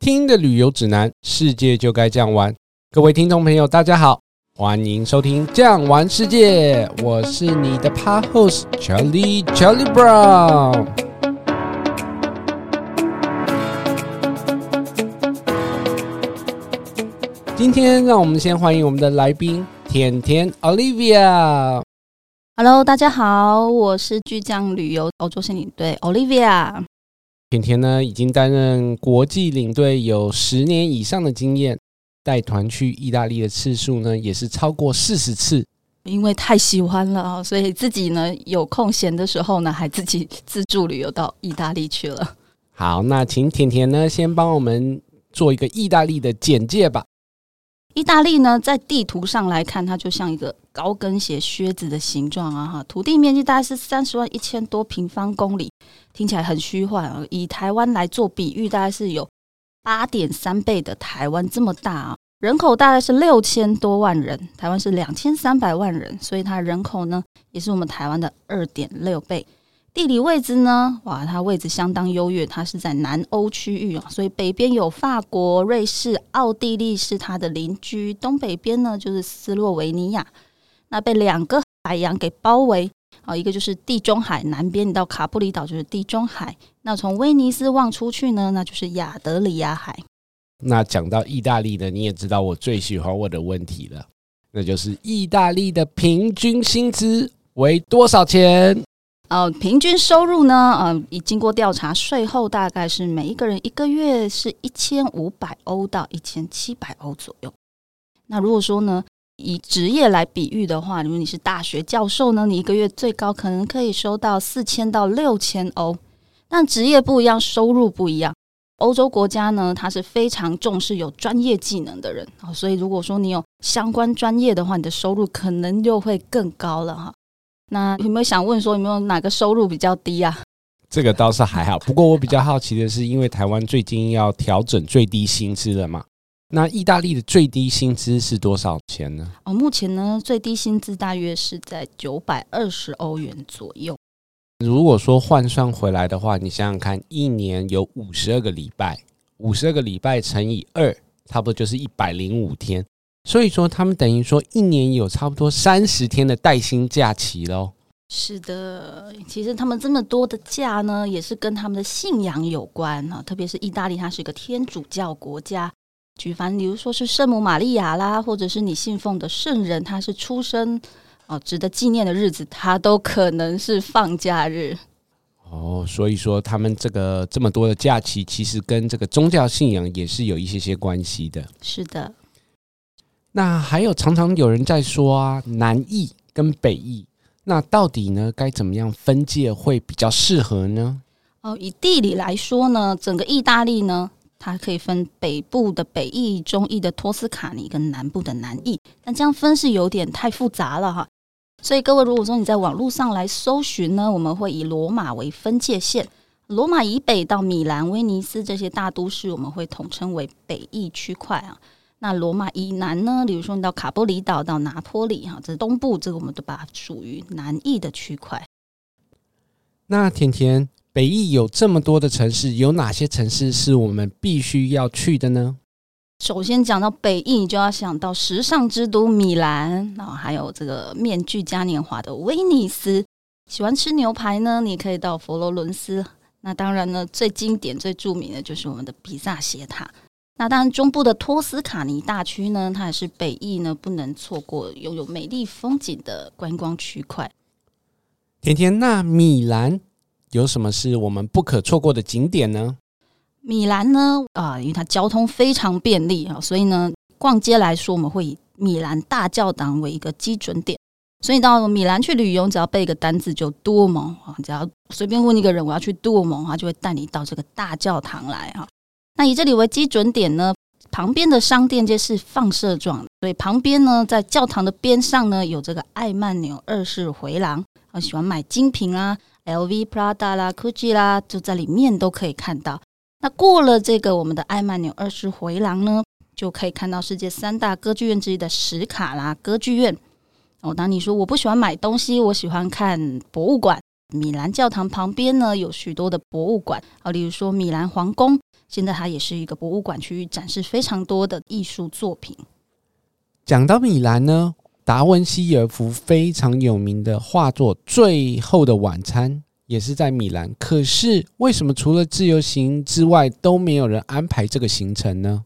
听的旅游指南，世界就该这样玩。各位听众朋友，大家好，欢迎收听《这样玩世界》，我是你的帕 host Charlie Charlie Brown。今天，让我们先欢迎我们的来宾甜甜 Olivia。Hello，大家好，我是巨匠旅游欧洲线领队 Olivia。甜甜呢，已经担任国际领队有十年以上的经验，带团去意大利的次数呢，也是超过四十次。因为太喜欢了啊，所以自己呢有空闲的时候呢，还自己自助旅游到意大利去了。好，那请甜甜呢先帮我们做一个意大利的简介吧。意大利呢，在地图上来看，它就像一个高跟鞋靴子的形状啊！哈，土地面积大概是三十万一千多平方公里，听起来很虚幻啊。以台湾来做比喻，大概是有八点三倍的台湾这么大啊，人口大概是六千多万人，台湾是两千三百万人，所以它人口呢，也是我们台湾的二点六倍。地理位置呢？哇，它位置相当优越，它是在南欧区域啊，所以北边有法国、瑞士、奥地利是它的邻居，东北边呢就是斯洛维尼亚，那被两个海洋给包围啊，一个就是地中海，南边你到卡布里岛就是地中海，那从威尼斯望出去呢，那就是亚得里亚海。那讲到意大利呢，你也知道我最喜欢问的问题了，那就是意大利的平均薪资为多少钱？呃，平均收入呢？呃，已经过调查，税后大概是每一个人一个月是一千五百欧到一千七百欧左右。那如果说呢，以职业来比喻的话，如果你是大学教授呢，你一个月最高可能可以收到四千到六千欧。但职业不一样，收入不一样。欧洲国家呢，它是非常重视有专业技能的人啊，所以如果说你有相关专业的话，你的收入可能就会更高了哈。那有没有想问说有没有哪个收入比较低啊？这个倒是还好，不过我比较好奇的是，因为台湾最近要调整最低薪资了嘛？那意大利的最低薪资是多少钱呢？哦，目前呢最低薪资大约是在九百二十欧元左右。如果说换算回来的话，你想想看，一年有五十二个礼拜，五十二个礼拜乘以二，差不多就是一百零五天。所以说，他们等于说一年有差不多三十天的带薪假期喽。是的，其实他们这么多的假呢，也是跟他们的信仰有关啊。特别是意大利，它是一个天主教国家，举凡比如说是圣母玛利亚啦，或者是你信奉的圣人，他是出生哦值得纪念的日子，他都可能是放假日。哦，所以说他们这个这么多的假期，其实跟这个宗教信仰也是有一些些关系的。是的。那还有常常有人在说啊，南意跟北意，那到底呢该怎么样分界会比较适合呢？哦，以地理来说呢，整个意大利呢，它可以分北部的北意、中意的托斯卡尼跟南部的南意，但这样分是有点太复杂了哈。所以各位如果说你在网络上来搜寻呢，我们会以罗马为分界线，罗马以北到米兰、威尼斯这些大都市，我们会统称为北意区块啊。那罗马以南呢？比如说你到卡波里岛、到拿坡里，哈，这东部，这个我们都把它属于南意的区块。那甜甜，北意有这么多的城市，有哪些城市是我们必须要去的呢？首先讲到北意，你就要想到时尚之都米兰，然后还有这个面具嘉年华的威尼斯。喜欢吃牛排呢，你可以到佛罗伦斯。那当然呢，最经典、最著名的就是我们的比萨斜塔。那当然，中部的托斯卡尼大区呢，它也是北意呢不能错过拥有美丽风景的观光区块。甜甜，那米兰有什么是我们不可错过的景点呢？米兰呢，啊，因为它交通非常便利啊，所以呢，逛街来说，我们会以米兰大教堂为一个基准点。所以到米兰去旅游，只要背一个单字就多蒙啊，只要随便问一个人，我要去多蒙，他就会带你到这个大教堂来啊。那以这里为基准点呢，旁边的商店街是放射状，所以旁边呢，在教堂的边上呢，有这个艾曼纽二世回廊。啊喜欢买精品啊，LV、Prada 啦、Gucci 啦，就在里面都可以看到。那过了这个我们的艾曼纽二世回廊呢，就可以看到世界三大歌剧院之一的史卡拉歌剧院。哦，当你说我不喜欢买东西，我喜欢看博物馆。米兰教堂旁边呢，有许多的博物馆啊，例如说米兰皇宫。现在它也是一个博物馆区域，展示非常多的艺术作品。讲到米兰呢，达文西有一幅非常有名的画作《最后的晚餐》，也是在米兰。可是为什么除了自由行之外，都没有人安排这个行程呢？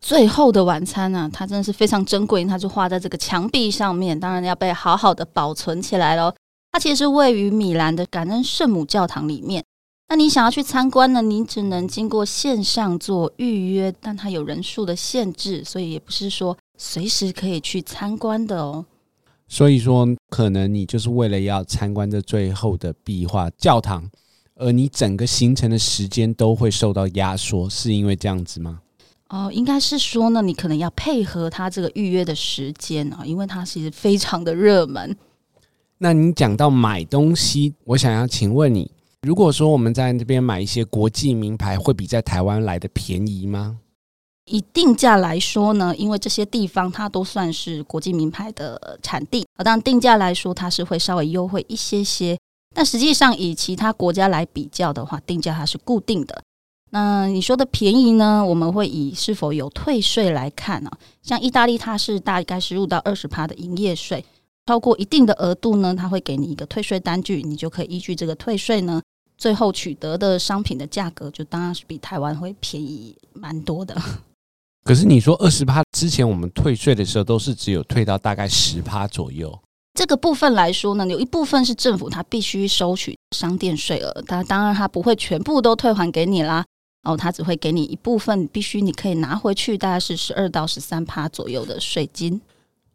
最后的晚餐呢、啊，它真的是非常珍贵，它就画在这个墙壁上面，当然要被好好的保存起来喽。它其实是位于米兰的感恩圣母教堂里面。那你想要去参观呢？你只能经过线上做预约，但它有人数的限制，所以也不是说随时可以去参观的哦。所以说，可能你就是为了要参观这最后的壁画教堂，而你整个行程的时间都会受到压缩，是因为这样子吗？哦，应该是说呢，你可能要配合他这个预约的时间啊，因为它其实非常的热门。那你讲到买东西，我想要请问你。如果说我们在这边买一些国际名牌，会比在台湾来的便宜吗？以定价来说呢，因为这些地方它都算是国际名牌的产地，而当然定价来说，它是会稍微优惠一些些。但实际上以其他国家来比较的话，定价它是固定的。那你说的便宜呢？我们会以是否有退税来看啊。像意大利，它是大概十五到二十趴的营业税，超过一定的额度呢，它会给你一个退税单据，你就可以依据这个退税呢。最后取得的商品的价格，就当然是比台湾会便宜蛮多的。可是你说二十趴之前，我们退税的时候都是只有退到大概十趴左右。这个部分来说呢，有一部分是政府它必须收取商店税额，它当然它不会全部都退还给你啦。哦，它只会给你一部分，必须你可以拿回去，大概是十二到十三趴左右的税金。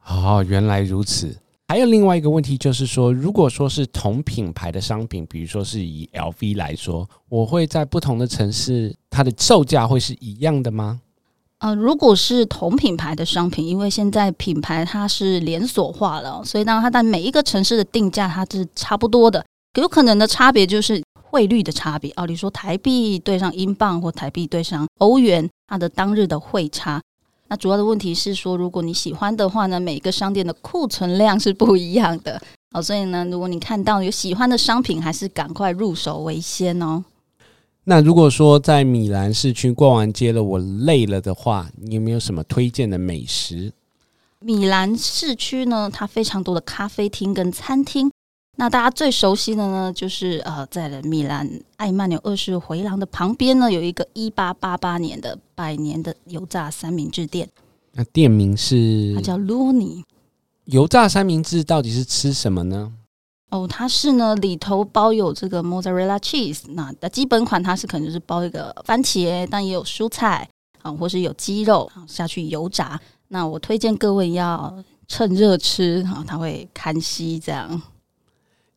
哦，原来如此。还有另外一个问题，就是说，如果说是同品牌的商品，比如说是以 LV 来说，我会在不同的城市，它的售价会是一样的吗？呃，如果是同品牌的商品，因为现在品牌它是连锁化了，所以当它在每一个城市的定价它是差不多的，有可能的差别就是汇率的差别。哦，你说台币对上英镑或台币对上欧元，它的当日的汇差。那主要的问题是说，如果你喜欢的话呢，每个商店的库存量是不一样的哦，所以呢，如果你看到有喜欢的商品，还是赶快入手为先哦。那如果说在米兰市区逛完街了，我累了的话，你有没有什么推荐的美食？米兰市区呢，它非常多的咖啡厅跟餐厅。那大家最熟悉的呢，就是呃，在了米兰艾曼纽二世回廊的旁边呢，有一个一八八八年的百年的油炸三明治店。那店名是？它叫 Luni。油炸三明治到底是吃什么呢？哦，它是呢，里头包有这个 mozzarella cheese。那的基本款它是可能就是包一个番茄，但也有蔬菜啊，或是有鸡肉下去油炸。那我推荐各位要趁热吃啊，它会看稀这样。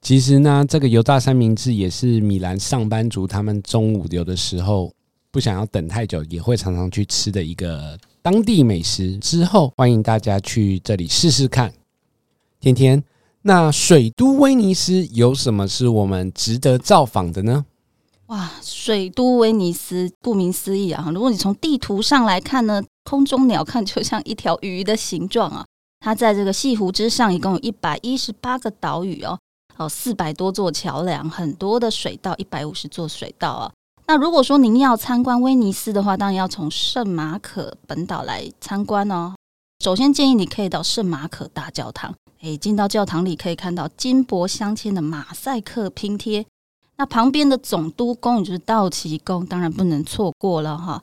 其实呢，这个油炸三明治也是米兰上班族他们中午有的时候不想要等太久，也会常常去吃的一个当地美食。之后欢迎大家去这里试试看。天天，那水都威尼斯有什么是我们值得造访的呢？哇，水都威尼斯顾名思义啊，如果你从地图上来看呢，空中鸟瞰就像一条鱼的形状啊。它在这个西湖之上，一共有一百一十八个岛屿哦。哦，四百多座桥梁，很多的水道，一百五十座水道啊。那如果说您要参观威尼斯的话，当然要从圣马可本岛来参观哦。首先建议你可以到圣马可大教堂，诶，进到教堂里可以看到金箔镶嵌的马赛克拼贴。那旁边的总督宫也就是道奇宫，当然不能错过了哈。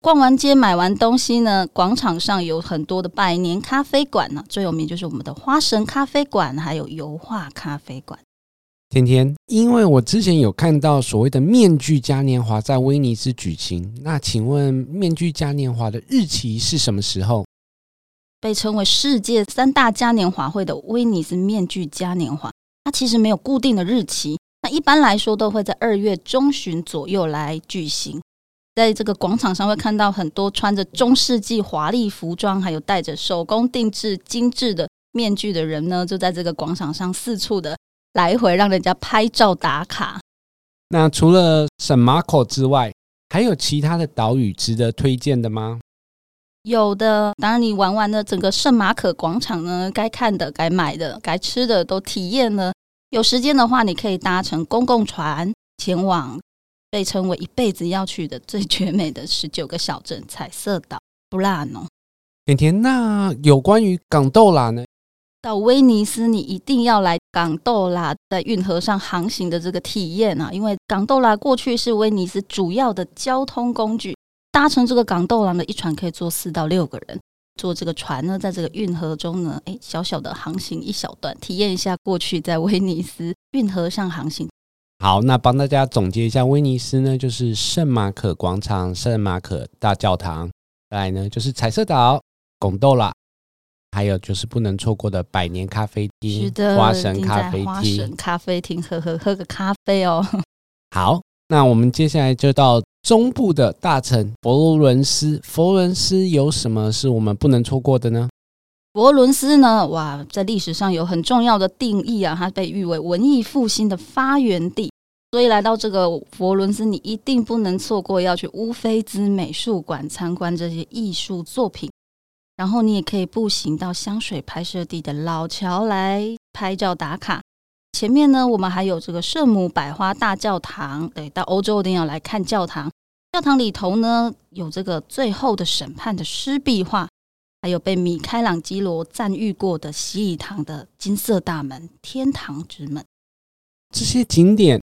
逛完街买完东西呢，广场上有很多的百年咖啡馆呢，最有名就是我们的花神咖啡馆，还有油画咖啡馆。天天，因为我之前有看到所谓的面具嘉年华在威尼斯举行，那请问面具嘉年华的日期是什么时候？被称为世界三大嘉年华会的威尼斯面具嘉年华，它其实没有固定的日期，那一般来说都会在二月中旬左右来举行。在这个广场上会看到很多穿着中世纪华丽服装，还有戴着手工定制精致的面具的人呢，就在这个广场上四处的来回，让人家拍照打卡。那除了圣马可之外，还有其他的岛屿值得推荐的吗？有的，当然你玩完了整个圣马可广场呢，该看的、该买的、该吃的都体验了。有时间的话，你可以搭乘公共船前往。被称为一辈子要去的最绝美的十九个小镇——彩色岛布拉诺。甜甜，那有关于港豆拉呢？到威尼斯，你一定要来港豆拉在运河上航行的这个体验啊！因为港豆拉过去是威尼斯主要的交通工具，搭乘这个港豆拉的一船可以坐四到六个人。坐这个船呢，在这个运河中呢，哎，小小的航行一小段，体验一下过去在威尼斯运河上航行。好，那帮大家总结一下，威尼斯呢就是圣马可广场、圣马可大教堂，再来呢就是彩色岛、拱豆啦。还有就是不能错过的百年咖啡厅，是的，花神咖啡厅，花神咖啡厅喝喝喝个咖啡哦。好，那我们接下来就到中部的大城佛罗伦斯。佛罗伦斯有什么是我们不能错过的呢？佛罗伦斯呢，哇，在历史上有很重要的定义啊，它被誉为文艺复兴的发源地。所以来到这个佛罗伦斯，你一定不能错过要去乌菲兹美术馆参观这些艺术作品。然后你也可以步行到香水拍摄地的老桥来拍照打卡。前面呢，我们还有这个圣母百花大教堂。对，到欧洲一定要来看教堂。教堂里头呢，有这个最后的审判的湿壁画，还有被米开朗基罗赞誉过的洗礼堂的金色大门——天堂之门。这些景点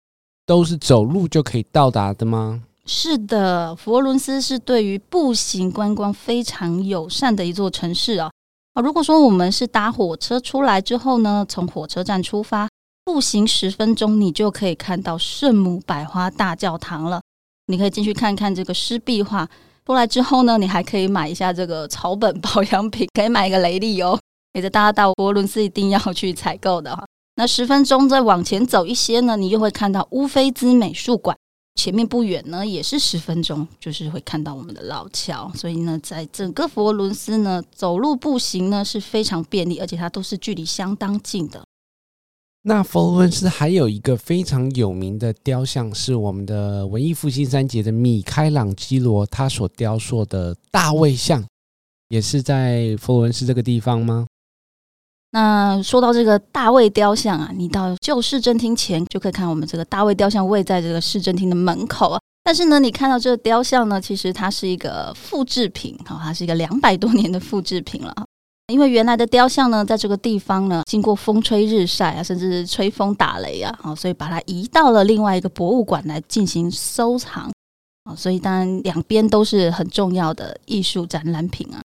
都是走路就可以到达的吗？是的，佛罗伦斯是对于步行观光非常友善的一座城市啊。啊，如果说我们是搭火车出来之后呢，从火车站出发，步行十分钟，你就可以看到圣母百花大教堂了。你可以进去看看这个湿壁画。出来之后呢，你还可以买一下这个草本保养品，可以买一个雷利哦。也是大家到佛罗伦斯一定要去采购的哈。那十分钟再往前走一些呢，你就会看到乌菲兹美术馆。前面不远呢，也是十分钟，就是会看到我们的老桥。所以呢，在整个佛罗伦斯呢，走路步行呢是非常便利，而且它都是距离相当近的。那佛罗伦斯还有一个非常有名的雕像，是我们的文艺复兴三杰的米开朗基罗他所雕塑的大卫像，也是在佛罗伦斯这个地方吗？那说到这个大卫雕像啊，你到旧市政厅前就可以看我们这个大卫雕像位在这个市政厅的门口啊。但是呢，你看到这个雕像呢，其实它是一个复制品，哈，它是一个两百多年的复制品了。因为原来的雕像呢，在这个地方呢，经过风吹日晒啊，甚至是吹风打雷啊，好，所以把它移到了另外一个博物馆来进行收藏啊。所以当然两边都是很重要的艺术展览品啊。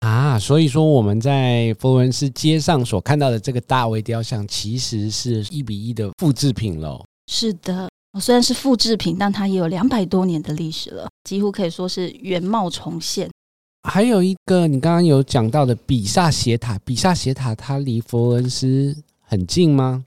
啊，所以说我们在佛罗伦斯街上所看到的这个大卫雕像，其实是一比一的复制品喽。是的，虽然是复制品，但它也有两百多年的历史了，几乎可以说是原貌重现。还有一个，你刚刚有讲到的比萨斜塔，比萨斜塔它离佛罗伦斯很近吗？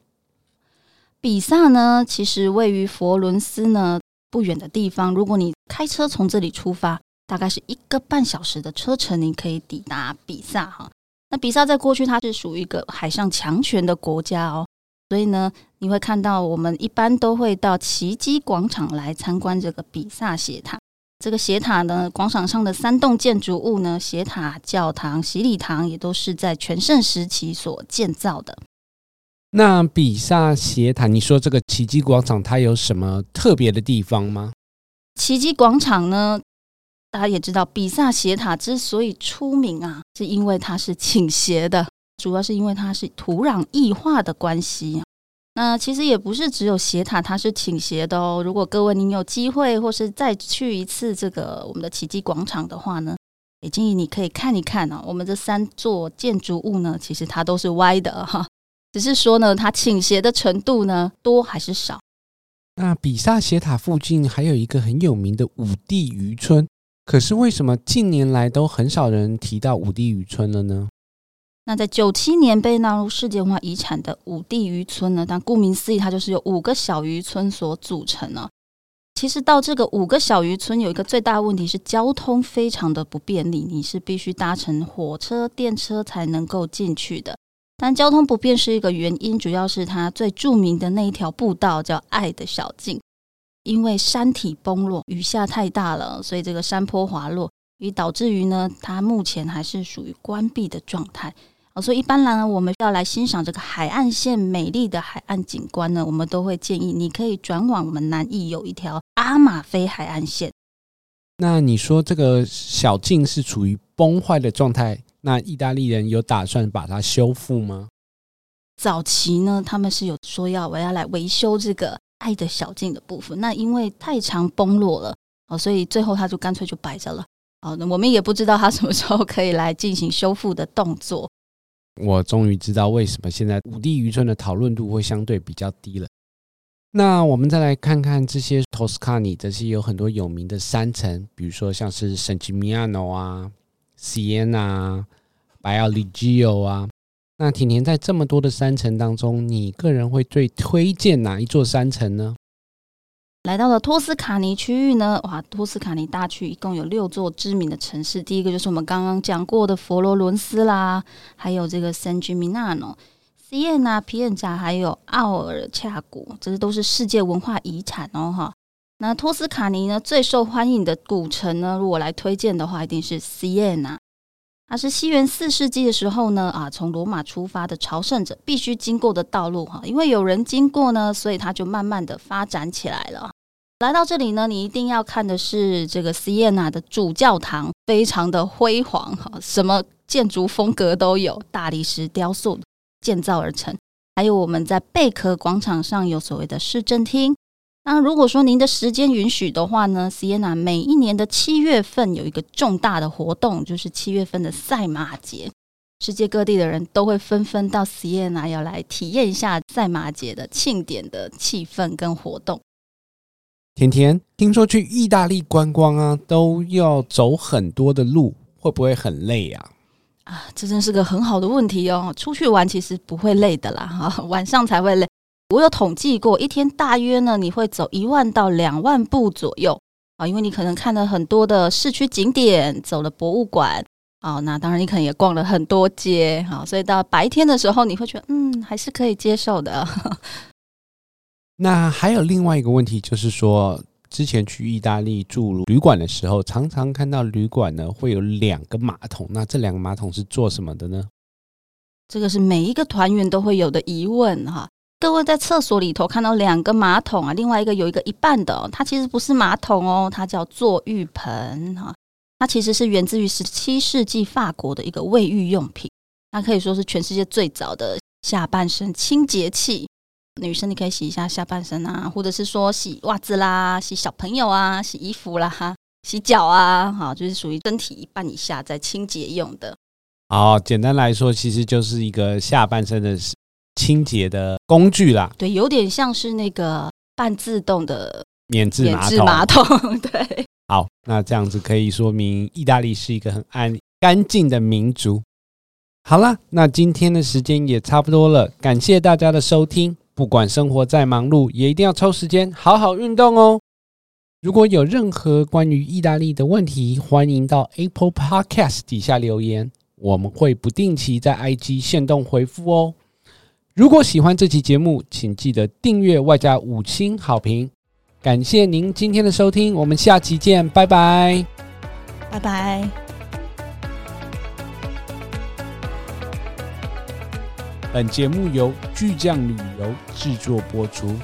比萨呢，其实位于佛伦斯呢不远的地方，如果你开车从这里出发。大概是一个半小时的车程，你可以抵达比萨哈。那比萨在过去它是属于一个海上强权的国家哦，所以呢，你会看到我们一般都会到奇迹广场来参观这个比萨斜塔。这个斜塔呢，广场上的三栋建筑物呢，斜塔、教堂、洗礼堂也都是在全盛时期所建造的。那比萨斜塔，你说这个奇迹广场它有什么特别的地方吗？奇迹广场呢？大家也知道，比萨斜塔之所以出名啊，是因为它是倾斜的，主要是因为它是土壤异化的关系。那其实也不是只有斜塔它是倾斜的哦。如果各位您有机会或是再去一次这个我们的奇迹广场的话呢，也建议你可以看一看啊。我们这三座建筑物呢，其实它都是歪的哈，只是说呢，它倾斜的程度呢多还是少？那比萨斜塔附近还有一个很有名的五帝渔村。可是为什么近年来都很少人提到五帝渔村了呢？那在九七年被纳入世界文化遗产的五帝渔村呢？但顾名思义，它就是由五个小渔村所组成呢。其实到这个五个小渔村有一个最大的问题是交通非常的不便利，你是必须搭乘火车、电车才能够进去的。但交通不便是一个原因，主要是它最著名的那一条步道叫爱的小径。因为山体崩落，雨下太大了，所以这个山坡滑落，以导致于呢，它目前还是属于关闭的状态。哦，所以一般来呢，我们要来欣赏这个海岸线美丽的海岸景观呢，我们都会建议你可以转往我们南翼有一条阿马菲海岸线。那你说这个小径是处于崩坏的状态，那意大利人有打算把它修复吗？早期呢，他们是有说要我要来维修这个爱的小径的部分，那因为太常崩落了哦，所以最后他就干脆就摆着了。哦，那我们也不知道他什么时候可以来进行修复的动作。我终于知道为什么现在五地渔村的讨论度会相对比较低了。那我们再来看看这些托斯卡尼这些有很多有名的山城，比如说像是圣吉米亚诺啊、西耶纳、白奥里基欧啊。那甜甜在这么多的山城当中，你个人会最推荐哪一座山城呢？来到了托斯卡尼区域呢，哇，托斯卡尼大区一共有六座知名的城市，第一个就是我们刚刚讲过的佛罗伦斯啦，还有这个圣吉米纳诺。西耶纳、皮恩扎还有奥尔恰古，这些都是世界文化遗产哦，哈。那托斯卡尼呢，最受欢迎的古城呢，如果来推荐的话，一定是西耶纳。它是西元四世纪的时候呢，啊，从罗马出发的朝圣者必须经过的道路哈，因为有人经过呢，所以它就慢慢的发展起来了。来到这里呢，你一定要看的是这个西耶纳的主教堂，非常的辉煌哈，什么建筑风格都有，大理石雕塑。建造而成，还有我们在贝壳广场上有所谓的市政厅。那如果说您的时间允许的话呢，Siena 每一年的七月份有一个重大的活动，就是七月份的赛马节。世界各地的人都会纷纷到 Siena 要来体验一下赛马节的庆典的气氛跟活动。甜甜，听说去意大利观光啊，都要走很多的路，会不会很累啊？啊，这真是个很好的问题哦！出去玩其实不会累的啦，哈，晚上才会累。我有统计过，一天大约呢，你会走一万到两万步左右啊，因为你可能看了很多的市区景点，走了博物馆啊，那当然你可能也逛了很多街，好，所以到白天的时候，你会觉得嗯，还是可以接受的。那还有另外一个问题，就是说。之前去意大利住旅馆的时候，常常看到旅馆呢会有两个马桶，那这两个马桶是做什么的呢？这个是每一个团员都会有的疑问哈。各位在厕所里头看到两个马桶啊，另外一个有一个一半的，它其实不是马桶哦，它叫做浴盆哈。它其实是源自于十七世纪法国的一个卫浴用品，它可以说是全世界最早的下半身清洁器。女生，你可以洗一下下半身啊，或者是说洗袜子啦、洗小朋友啊、洗衣服啦、哈、洗脚啊，好，就是属于身体一半以下在清洁用的。哦，简单来说，其实就是一个下半身的清洁的工具啦。对，有点像是那个半自动的免治马桶。免治马桶，对。好，那这样子可以说明意大利是一个很安干净的民族。好了，那今天的时间也差不多了，感谢大家的收听。不管生活再忙碌，也一定要抽时间好好运动哦。如果有任何关于意大利的问题，欢迎到 Apple Podcast 底下留言，我们会不定期在 IG 限动回复哦。如果喜欢这期节目，请记得订阅外加五星好评。感谢您今天的收听，我们下期见，拜拜，拜拜。本节目由巨匠旅游制作播出。